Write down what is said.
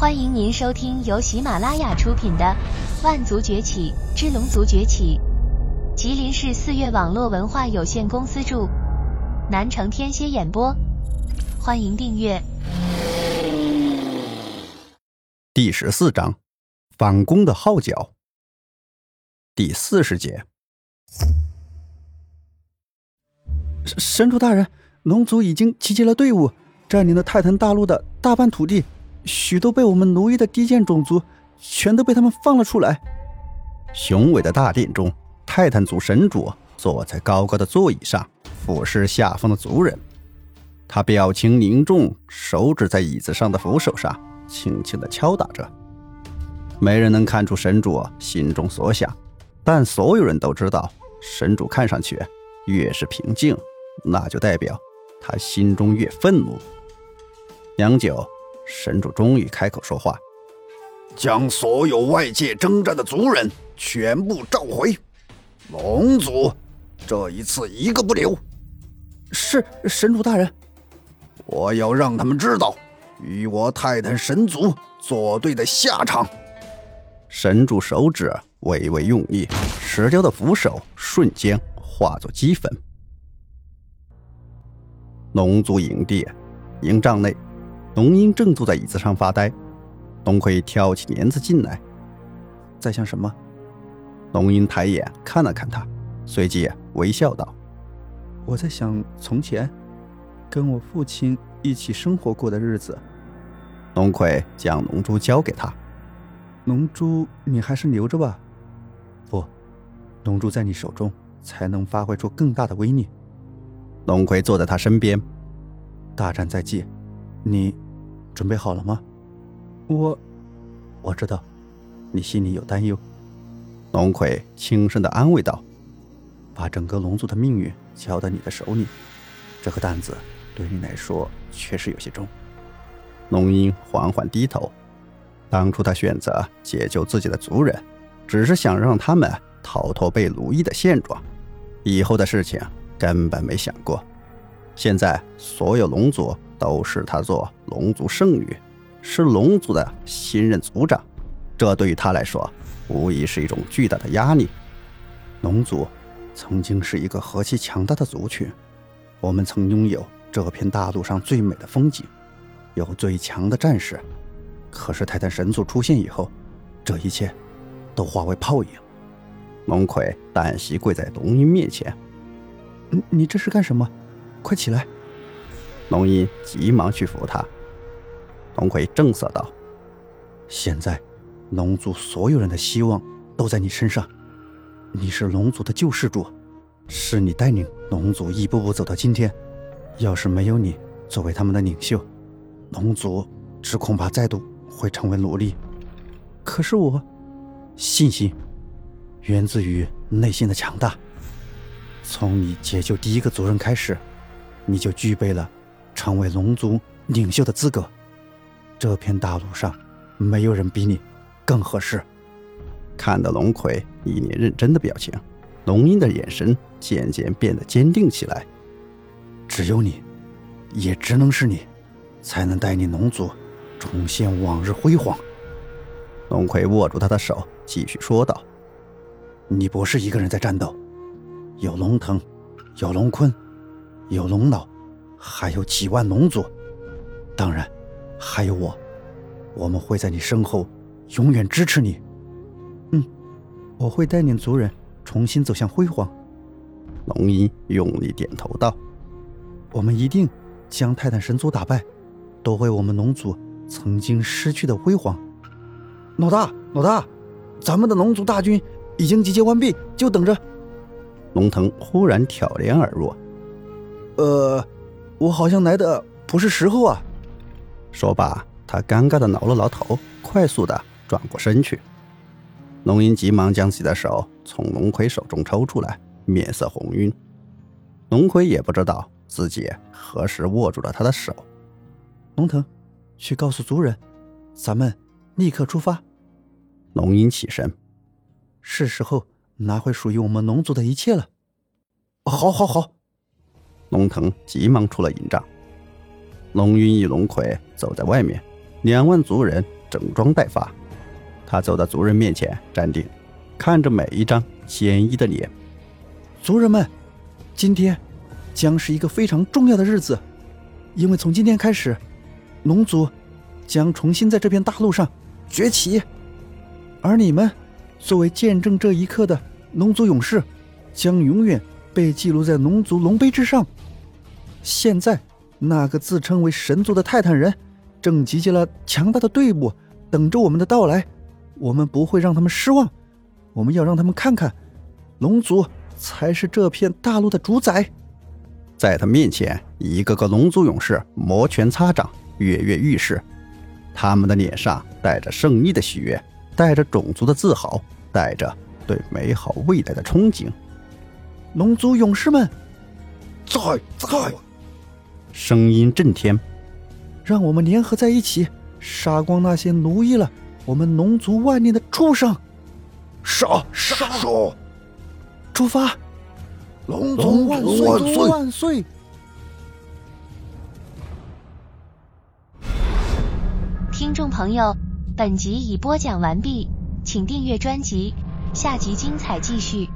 欢迎您收听由喜马拉雅出品的《万族崛起之龙族崛起》，吉林市四月网络文化有限公司著，南城天蝎演播。欢迎订阅。第十四章，反攻的号角。第四十节。神主大人，龙族已经集结了队伍，占领了泰坦大陆的大半土地。许多被我们奴役的低贱种族，全都被他们放了出来。雄伟的大殿中，泰坦族神主坐在高高的座椅上，俯视下方的族人。他表情凝重，手指在椅子上的扶手上轻轻地敲打着。没人能看出神主心中所想，但所有人都知道，神主看上去越是平静，那就代表他心中越愤怒。良久。神主终于开口说话：“将所有外界征战的族人全部召回，龙族这一次一个不留。”“是神主大人。”“我要让他们知道与我泰坦神族作对的下场。”神主手指微微用力，石雕的扶手瞬间化作齑粉。龙族营地，营帐内。龙英正坐在椅子上发呆，龙葵挑起帘子进来，在想什么？龙英抬眼看了看他，随即微笑道：“我在想从前跟我父亲一起生活过的日子。”龙葵将龙珠交给他：“龙珠，你还是留着吧。不，龙珠在你手中才能发挥出更大的威力。”龙葵坐在他身边，大战在即。你准备好了吗？我我知道，你心里有担忧。龙葵轻声的安慰道：“把整个龙族的命运交到你的手里，这个担子对你来说确实有些重。”龙英缓缓低头。当初他选择解救自己的族人，只是想让他们逃脱被奴役的现状，以后的事情根本没想过。现在所有龙族。都视他做龙族圣女，是龙族的新任族长，这对于他来说，无疑是一种巨大的压力。龙族曾经是一个何其强大的族群，我们曾拥有这片大陆上最美的风景，有最强的战士。可是泰坦神族出现以后，这一切都化为泡影。龙葵单膝跪在龙鹰面前：“你你这是干什么？快起来！”龙吟急忙去扶他。龙葵正色道：“现在，龙族所有人的希望都在你身上。你是龙族的救世主，是你带领龙族一步步走到今天。要是没有你作为他们的领袖，龙族只恐怕再度会成为奴隶。可是我，信心源自于内心的强大。从你解救第一个族人开始，你就具备了。”成为龙族领袖的资格，这片大陆上没有人比你更合适。看到龙葵一脸认真的表情，龙鹰的眼神渐渐变得坚定起来。只有你，也只能是你，才能带领龙族重现往日辉煌。龙葵握住他的手，继续说道：“你不是一个人在战斗，有龙腾，有龙坤，有龙脑。”还有几万龙族，当然，还有我，我们会在你身后永远支持你。嗯，我会带领族人重新走向辉煌。龙一用力点头道：“我们一定将泰坦神族打败，夺回我们龙族曾经失去的辉煌。”老大，老大，咱们的龙族大军已经集结完毕，就等着。龙腾忽然挑帘而入，呃。我好像来的不是时候啊！说罢，他尴尬的挠了挠头，快速的转过身去。龙吟急忙将自己的手从龙葵手中抽出来，面色红晕。龙葵也不知道自己何时握住了他的手。龙腾，去告诉族人，咱们立刻出发。龙吟起身，是时候拿回属于我们龙族的一切了。好，好，好。龙腾急忙出了营帐，龙云与龙葵走在外面，两万族人整装待发。他走到族人面前，站定，看着每一张坚毅的脸。族人们，今天将是一个非常重要的日子，因为从今天开始，龙族将重新在这片大陆上崛起，而你们作为见证这一刻的龙族勇士，将永远被记录在龙族龙碑之上。现在，那个自称为神族的泰坦人正集结了强大的队伍，等着我们的到来。我们不会让他们失望，我们要让他们看看，龙族才是这片大陆的主宰。在他面前，一个个龙族勇士摩拳擦掌，跃跃欲试。他们的脸上带着胜利的喜悦，带着种族的自豪，带着对美好未来的憧憬。龙族勇士们，在在，声音震天。让我们联合在一起，杀光那些奴役了。我们龙族万年的畜生，杀杀杀！出发！龙族万岁万岁！听众朋友，本集已播讲完毕，请订阅专辑，下集精彩继续。